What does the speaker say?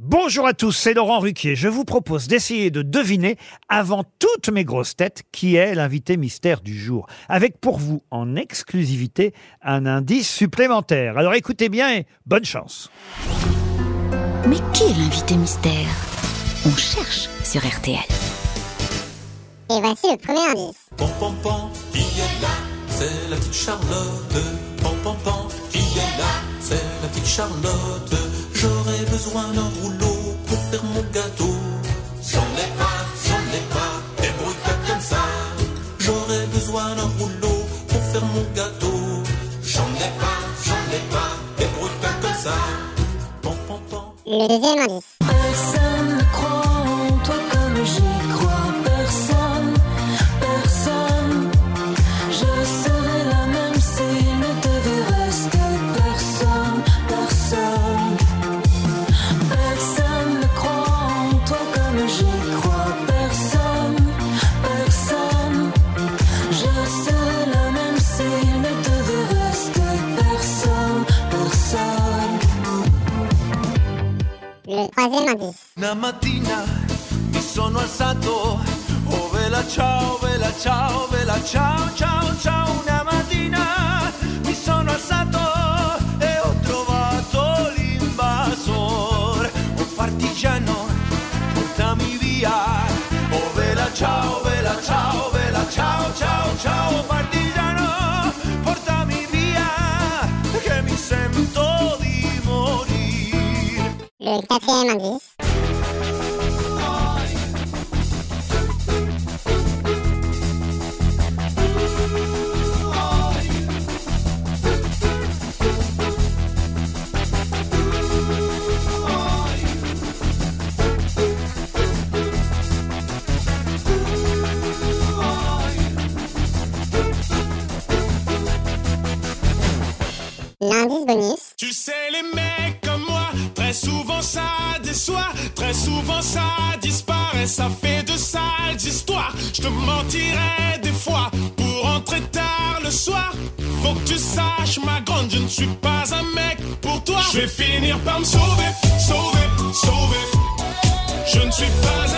Bonjour à tous, c'est Laurent Ruquier. Je vous propose d'essayer de deviner, avant toutes mes grosses têtes, qui est l'invité mystère du jour. Avec pour vous, en exclusivité, un indice supplémentaire. Alors écoutez bien et bonne chance. Mais qui est l'invité mystère? On cherche sur RTL. Et voici le premier indice. Pom pom pom, qui est là? C'est la petite Charlotte. Pom pom pom, qui est là? C'est la petite Charlotte. J'aurais besoin d'un rouleau pour faire mon gâteau. J'en ai pas, j'en ai pas, débrouille-toi comme ça. J'aurais besoin d'un rouleau pour faire mon gâteau. J'en ai pas, j'en ai pas, débrouille-toi comme ça. Pom pom pom. Le deuxième indice. Indice. Una mattina mi sono alzato, oh vela ciao, vela ciao, vela ciao, ciao, ciao. Le quatrième indice. L'indice bonus. Tu sais, les mecs très souvent ça déçoit, très souvent ça disparaît, ça fait de sales histoires. Je te mentirais des fois pour rentrer tard le soir. Faut que tu saches, ma grande, je ne suis pas un mec pour toi. Je vais finir par me sauver, sauver, sauver. Je ne suis pas un